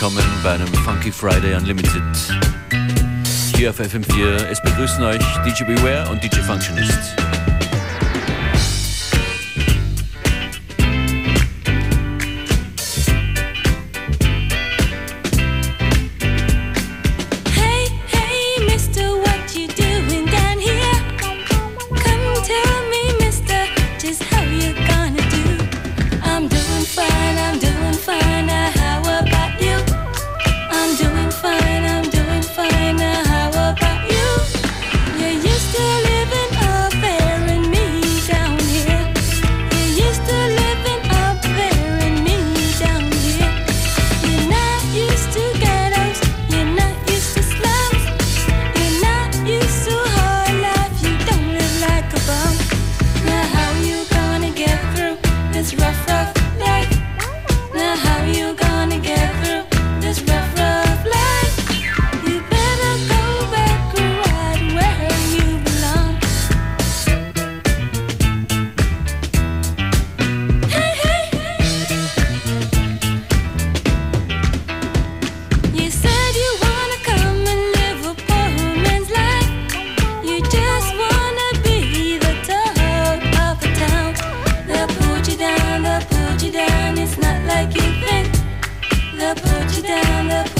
willkommen bei einem Funky Friday Unlimited. Hier auf FM4. Es begrüßen euch DJ Beware und DJ Functionist. down the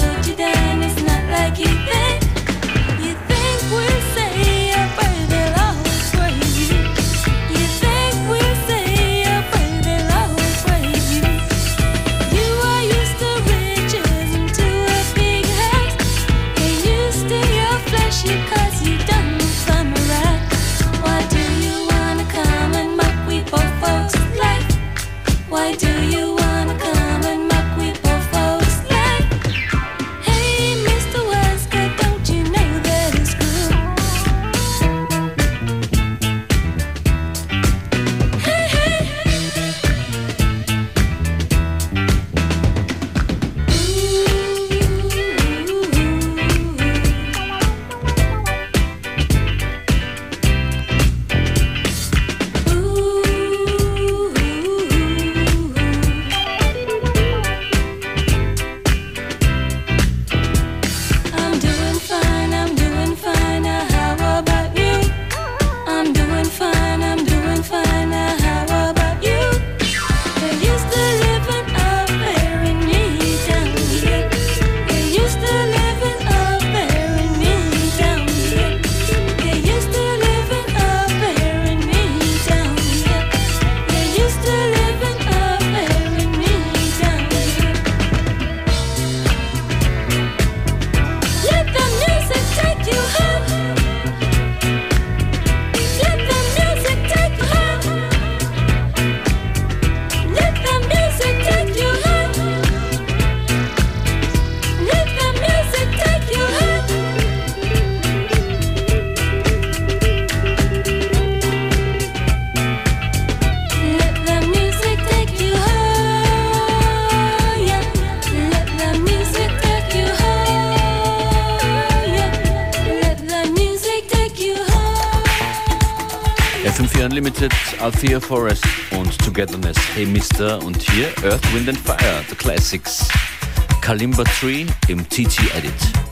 Althea Forest und Togetherness, Hey Mister und hier Earth, Wind and Fire, The Classics, Kalimba Tree im TT Edit.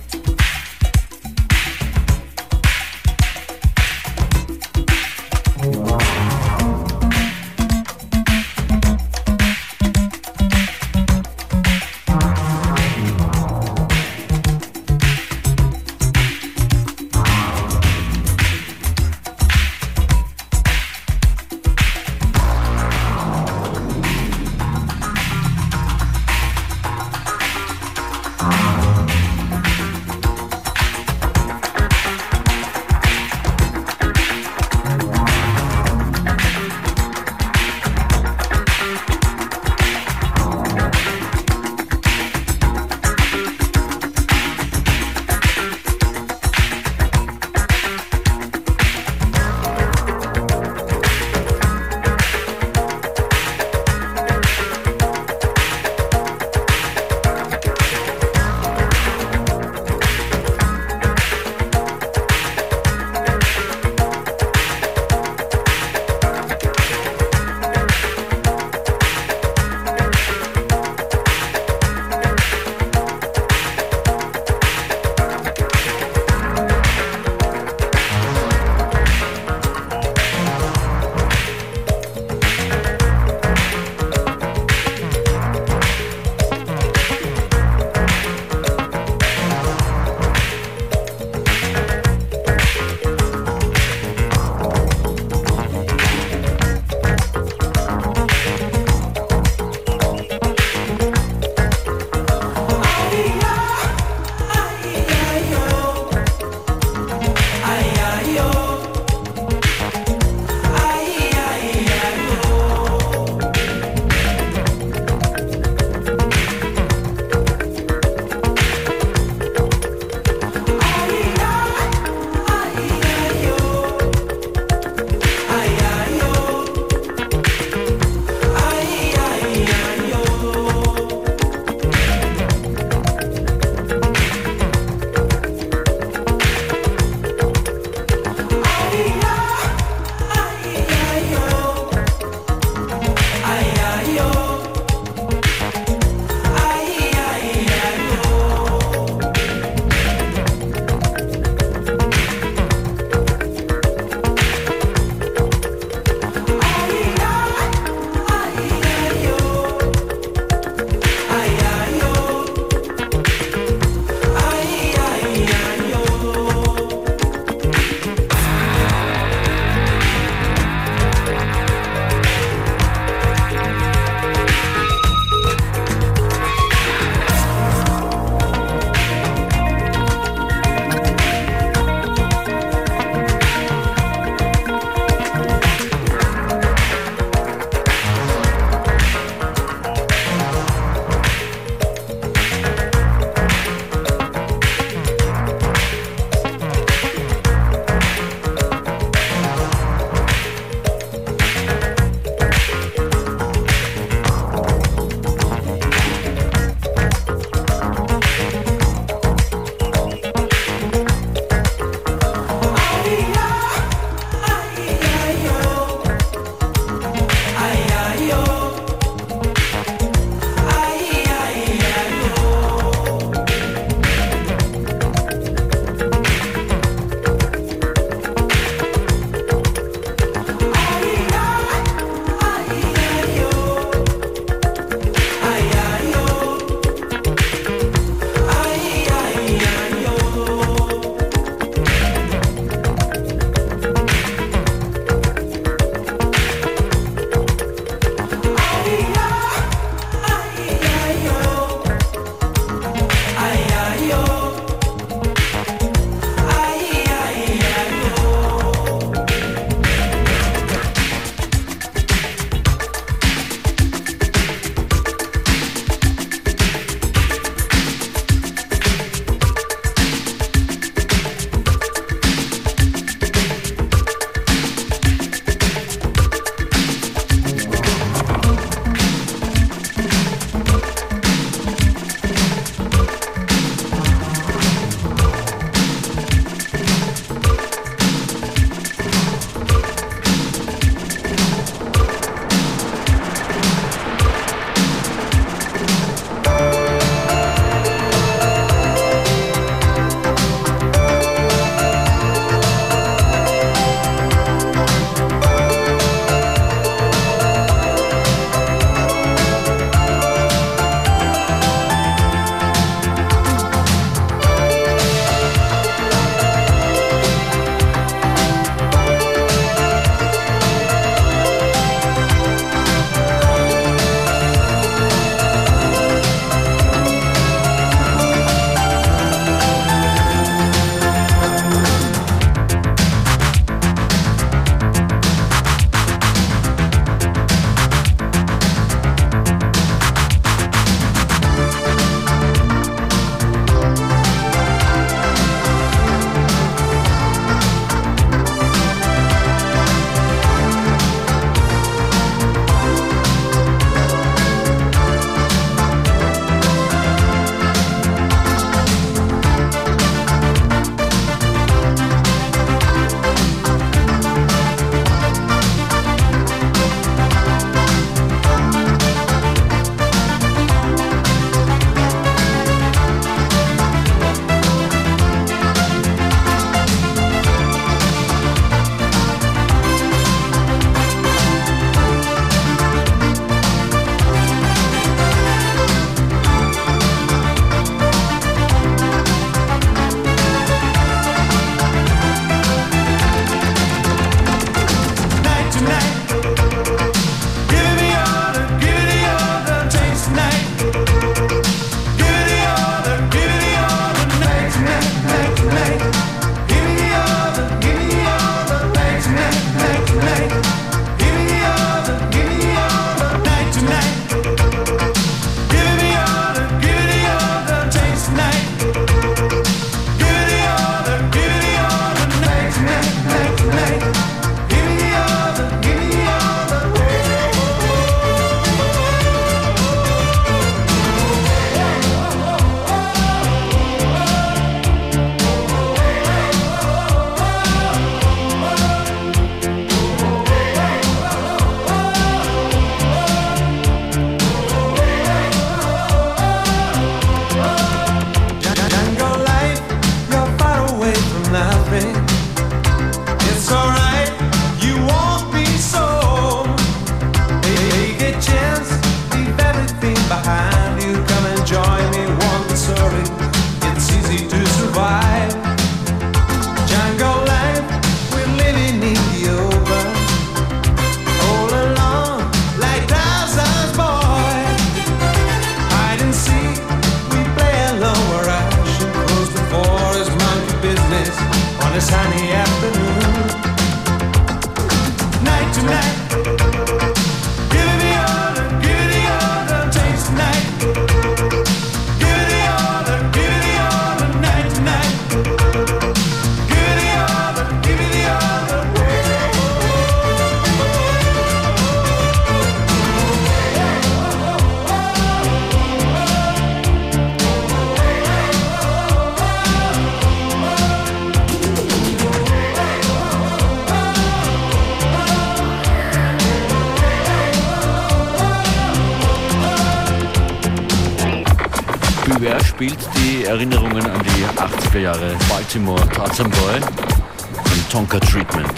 Tarzan Boy und Tonka Treatment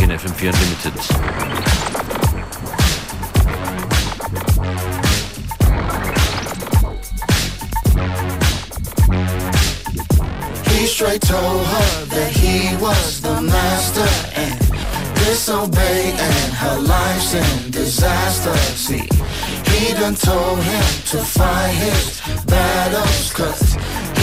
in FM4 Unlimited. He straight told her that he was the master and disobey and her life's in disaster. See, he done told him to fight his battles cause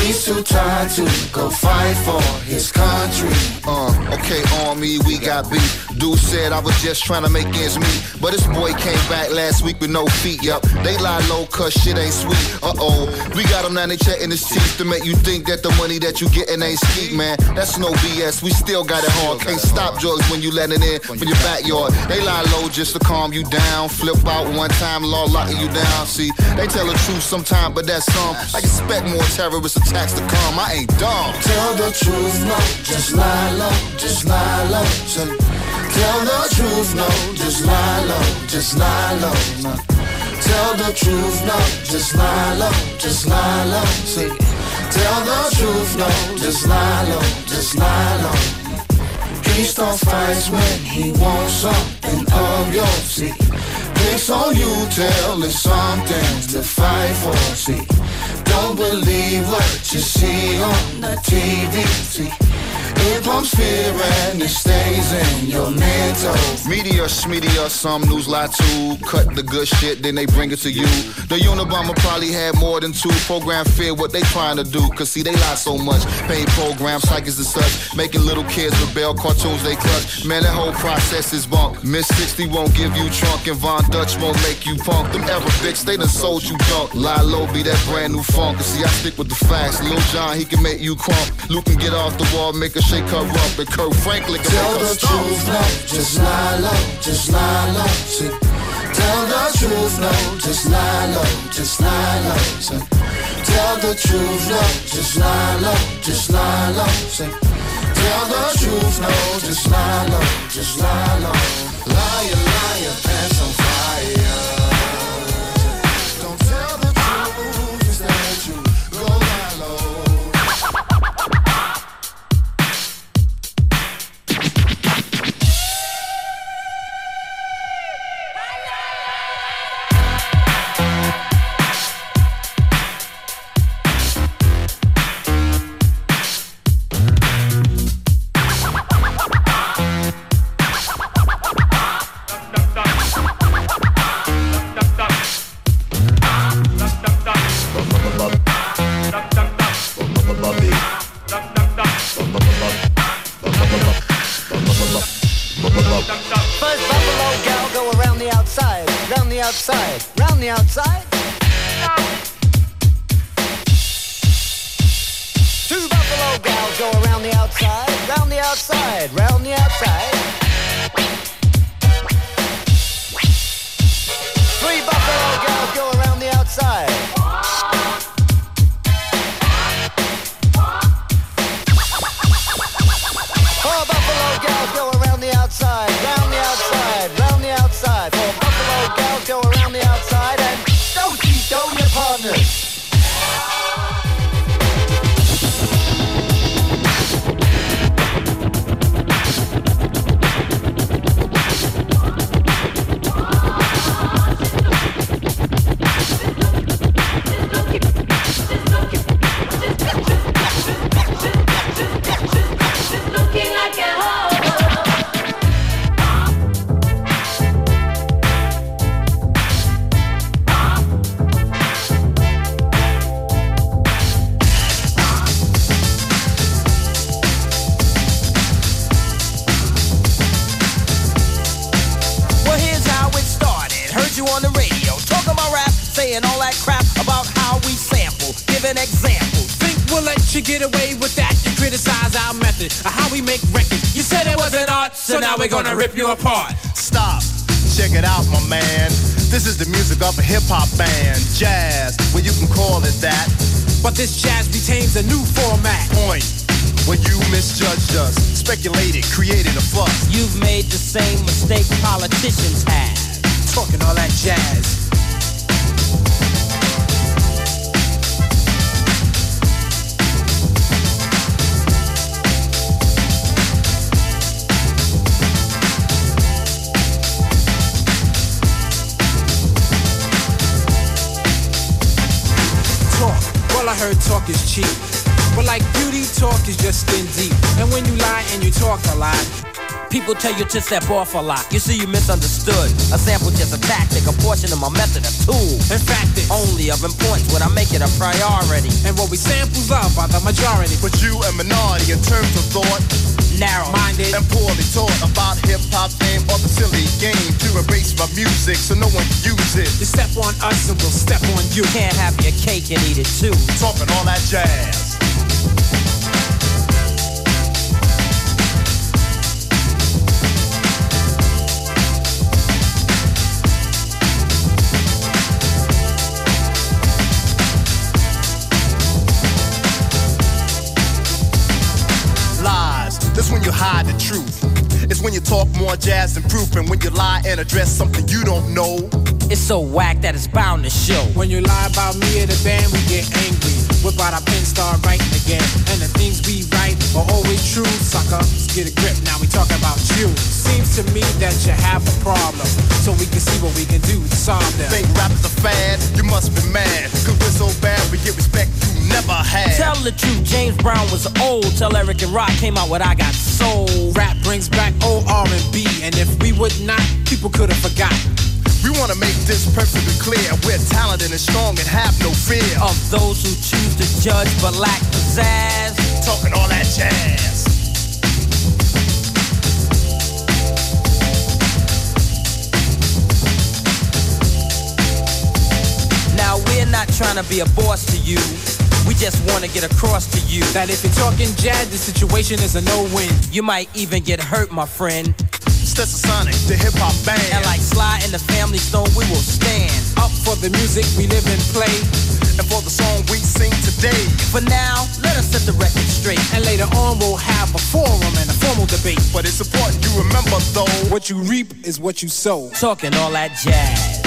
He's too tired to go fight for his country. Uh, okay, army, we got beef. Dude said I was just trying to make ends meet. But this boy came back last week with no feet, yup. They lie low cause shit ain't sweet. Uh-oh. We got him now, they chatting his teeth to make you think that the money that you getting ain't skeet, man. That's no BS. We still got it hard. Can't stop drugs when you let it in from your backyard. They lie low just to calm you down. Flip out one time, law locking you down. See, they tell the truth sometimes, but that's some. I expect more terrorist attacks to come. I ain't dumb. Tell the truth, no, just lie low, just lie low. Tell the truth, no, just lie low, just lie low. Tell the truth, no, just lie low, just lie low. See, tell the truth, no, just lie low, just lie low. He starts fights when he wants something of your See, picks on you, tell him something to fight for. See, don't believe what you see on the TV. See. It pumps fear and it stays in your mental. Media, schmedia, some news lie too. Cut the good shit, then they bring it to you. The Unabomber probably had more than two. Program fear what they trying to do. Cause see, they lie so much. Paid programs, psychics and such. Making little kids rebel, cartoons they clutch. Man, that whole process is bunk. Miss 60 won't give you trunk, and Von Dutch won't make you punk. Them Arabics, they done sold you junk. Lie low, be that brand new funk. See, I stick with the facts. Lil Jon, he can make you crump. Luke can get off the wall, make a shake her up, and Kirk Franklin can Tell the truth, no, just lie low, just lie low. See, tell the truth, no, just lie low, just lie low. See, tell the truth, no, just lie low, just lie low. See, tell the truth, no, just lie low, just lie low. Liar, liar, pants on you get away with that? You criticize our method of how we make records. You said it wasn't art, so now we're gonna rip you apart. Stop, check it out, my man. This is the music of a hip hop band, jazz. Well, you can call it that. But this jazz retains a new format. Point when you misjudged us, speculated, created a fuss. You've made the same mistake politicians have. Talking all that jazz. Talk. I heard talk is cheap. But like beauty, talk is just skin deep. And when you lie and you talk a lot, People tell you to step off a lot. You see, you misunderstood. A sample just a tactic, a portion of my method, a tool. in fact, it's Only of importance when I make it a priority. and what we samples love by the majority. But you a minority in terms of thought Narrow. Minded. and poorly taught about hip hop fame or the silly game to erase my music so no one can use it. You step on us and we'll step on you. Can't have your cake and eat it too. Talking all that jazz. More jazz than proof, and when you lie and address something you don't know. It's so whack that it's bound to show. When you lie about me or the band, we get angry. Whip out our pen, start writing again. And the things we write are always true, sucker. Let's get a grip, now we talking about you. Seems to me that you have a problem. So we can see what we can do to solve them. Think rap is a fad? You must be mad. Cause we're so bad, we get respect you never had. Tell the truth, James Brown was old. Tell Eric and Rock came out with I Got Soul. Rap brings back old R&B, and if we would not, people could have forgotten. We wanna make this perfectly clear. We're talented and strong and have no fear. Of those who choose to judge but lack pizzazz. talking all that jazz. Now we're not trying to be a boss to you. We just want to get across to you. That if you're talking jazz, the situation is a no-win. You might even get hurt, my friend. Stetsasonic, the hip hop band. And like Sly and the Family Stone, we will stand. Up for the music we live and play. and for the song we sing today. For now, let us set the record straight. And later on, we'll have a forum and a formal debate. But it's important you remember though. What you reap is what you sow. Talking all that jazz.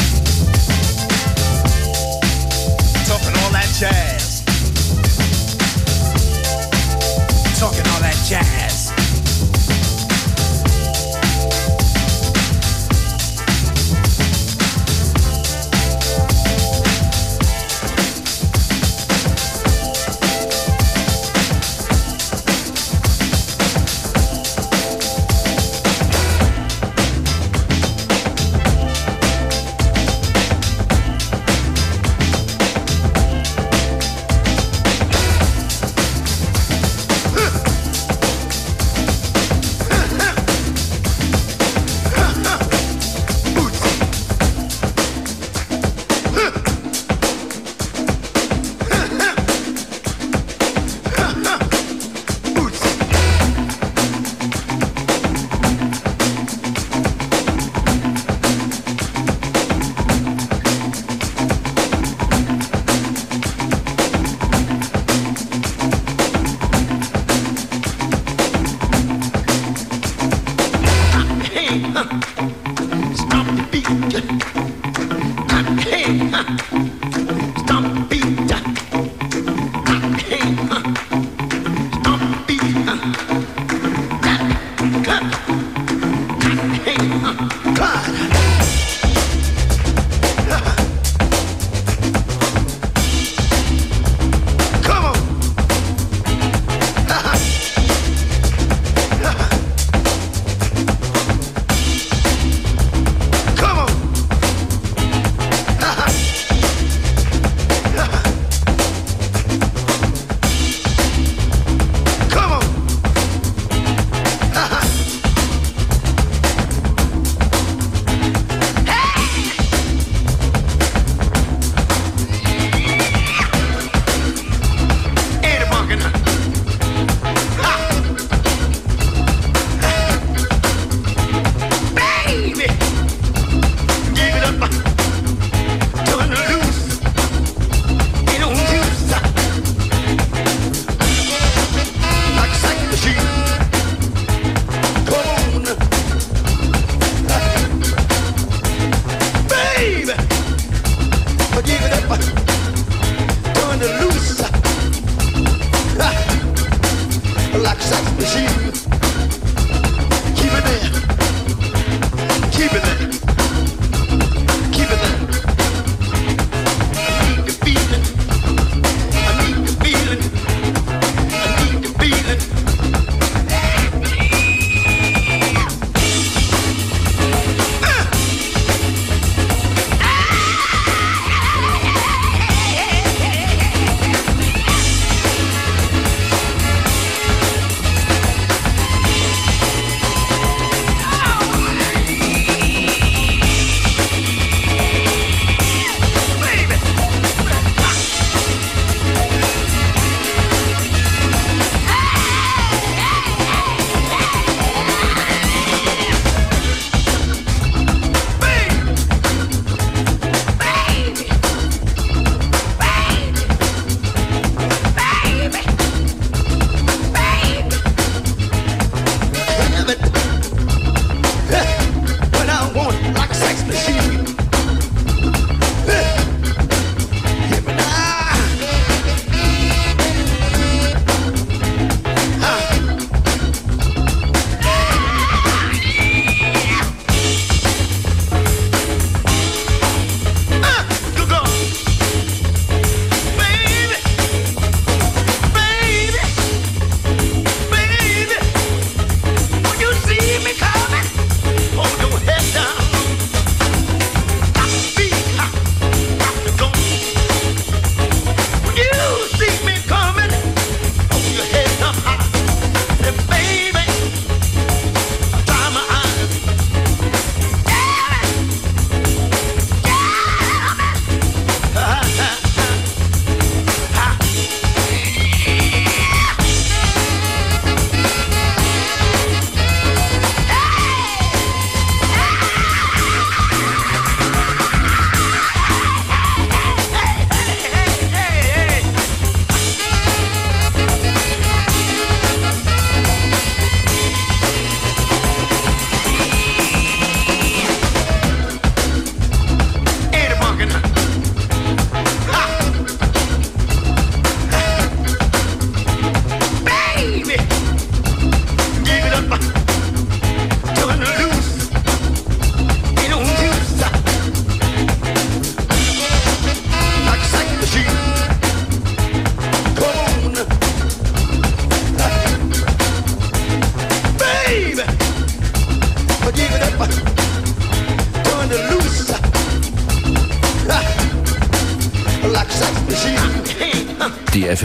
Talking all that jazz.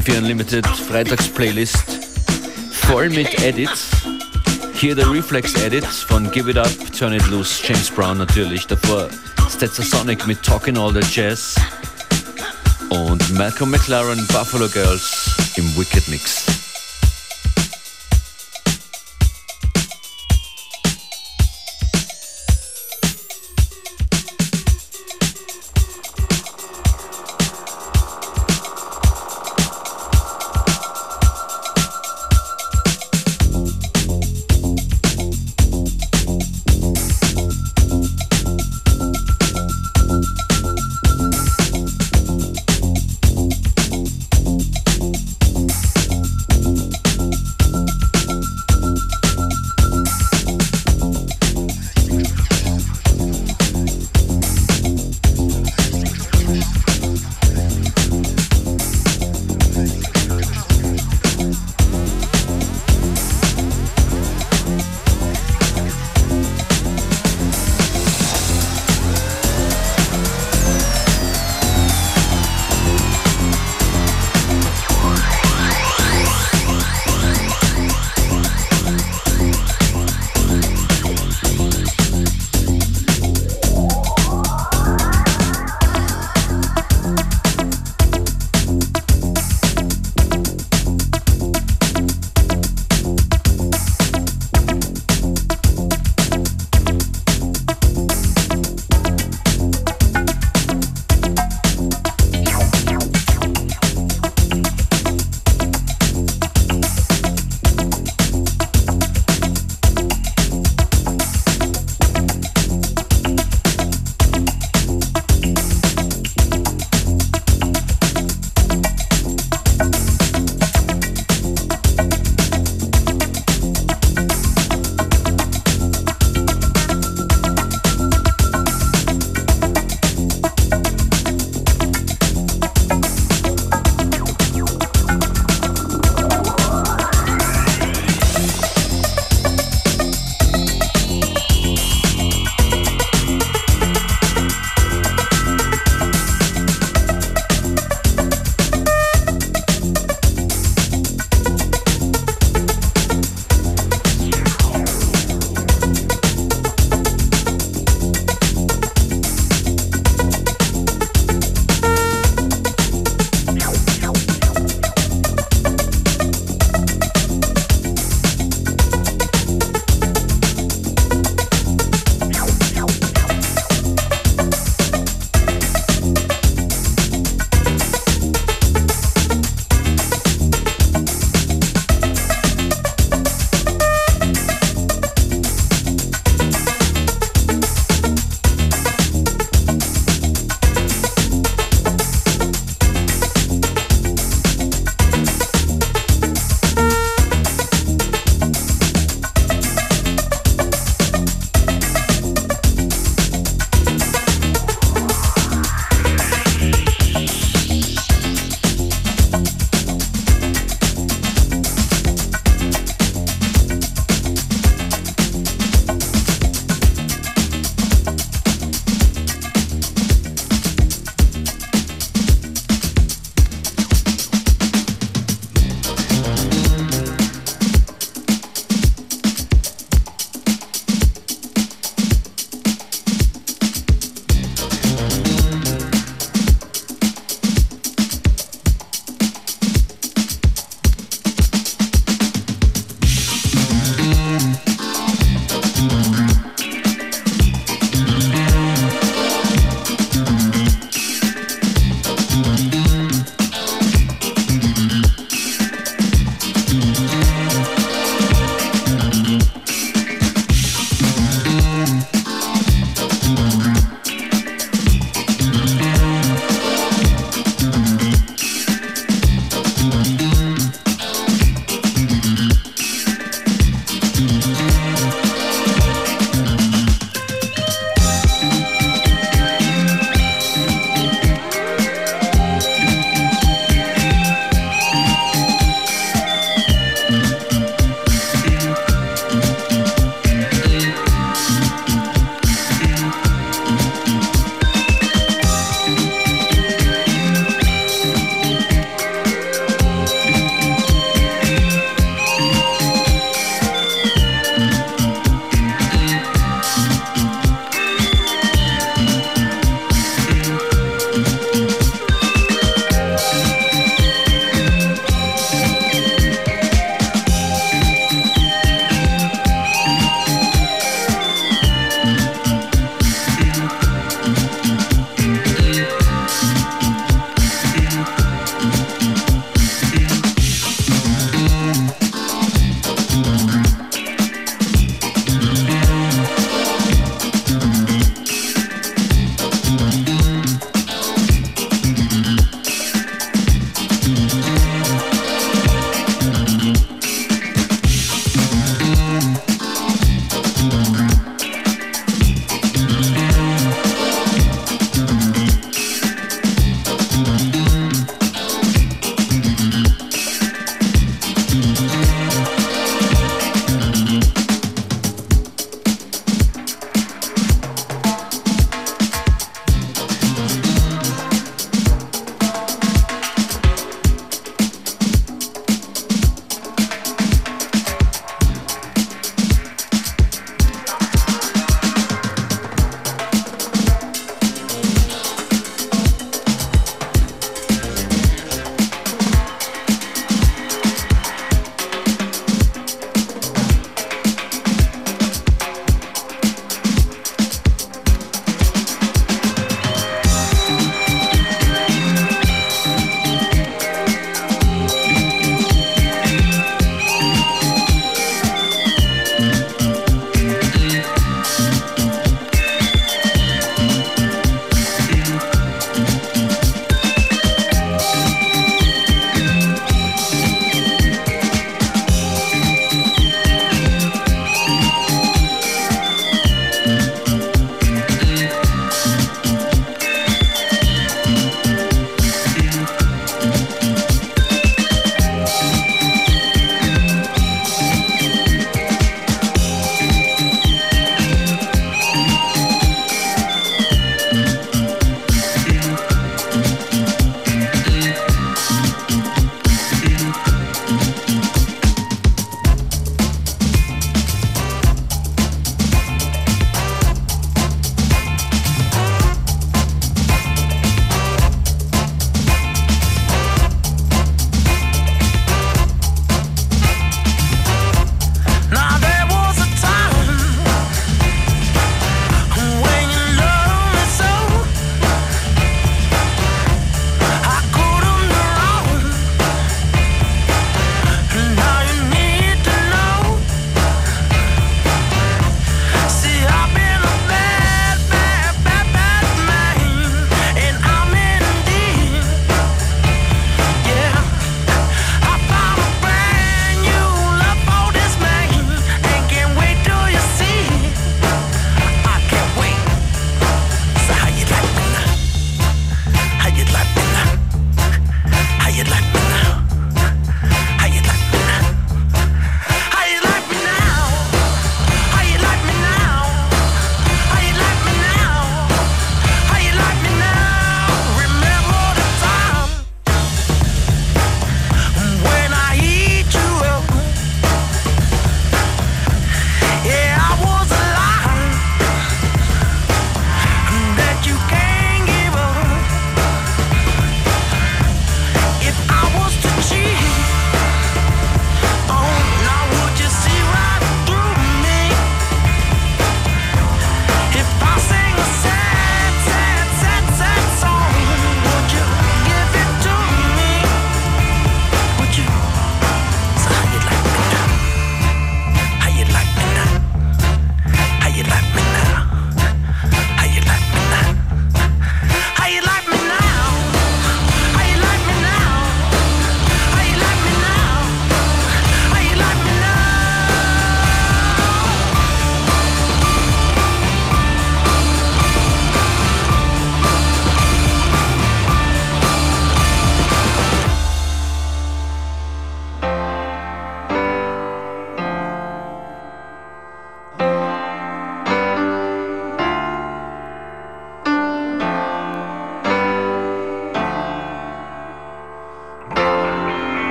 FM4 Unlimited Freitags-Playlist voll mit Edits. Hier der Reflex-Edit von Give It Up, Turn It Loose, James Brown natürlich. Davor Sonic mit Talking All the Jazz und Malcolm McLaren, Buffalo Girls im Wicked Mix.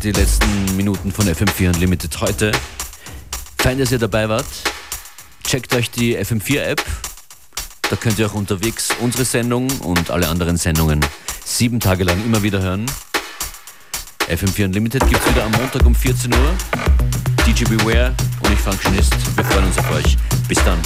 Sind die letzten Minuten von FM4 Unlimited heute. Fein, dass ihr dabei wart. Checkt euch die FM4-App. Da könnt ihr auch unterwegs unsere Sendung und alle anderen Sendungen sieben Tage lang immer wieder hören. FM4 Unlimited gibt es wieder am Montag um 14 Uhr. DJ Beware und ich Functionist. Wir freuen uns auf euch. Bis dann.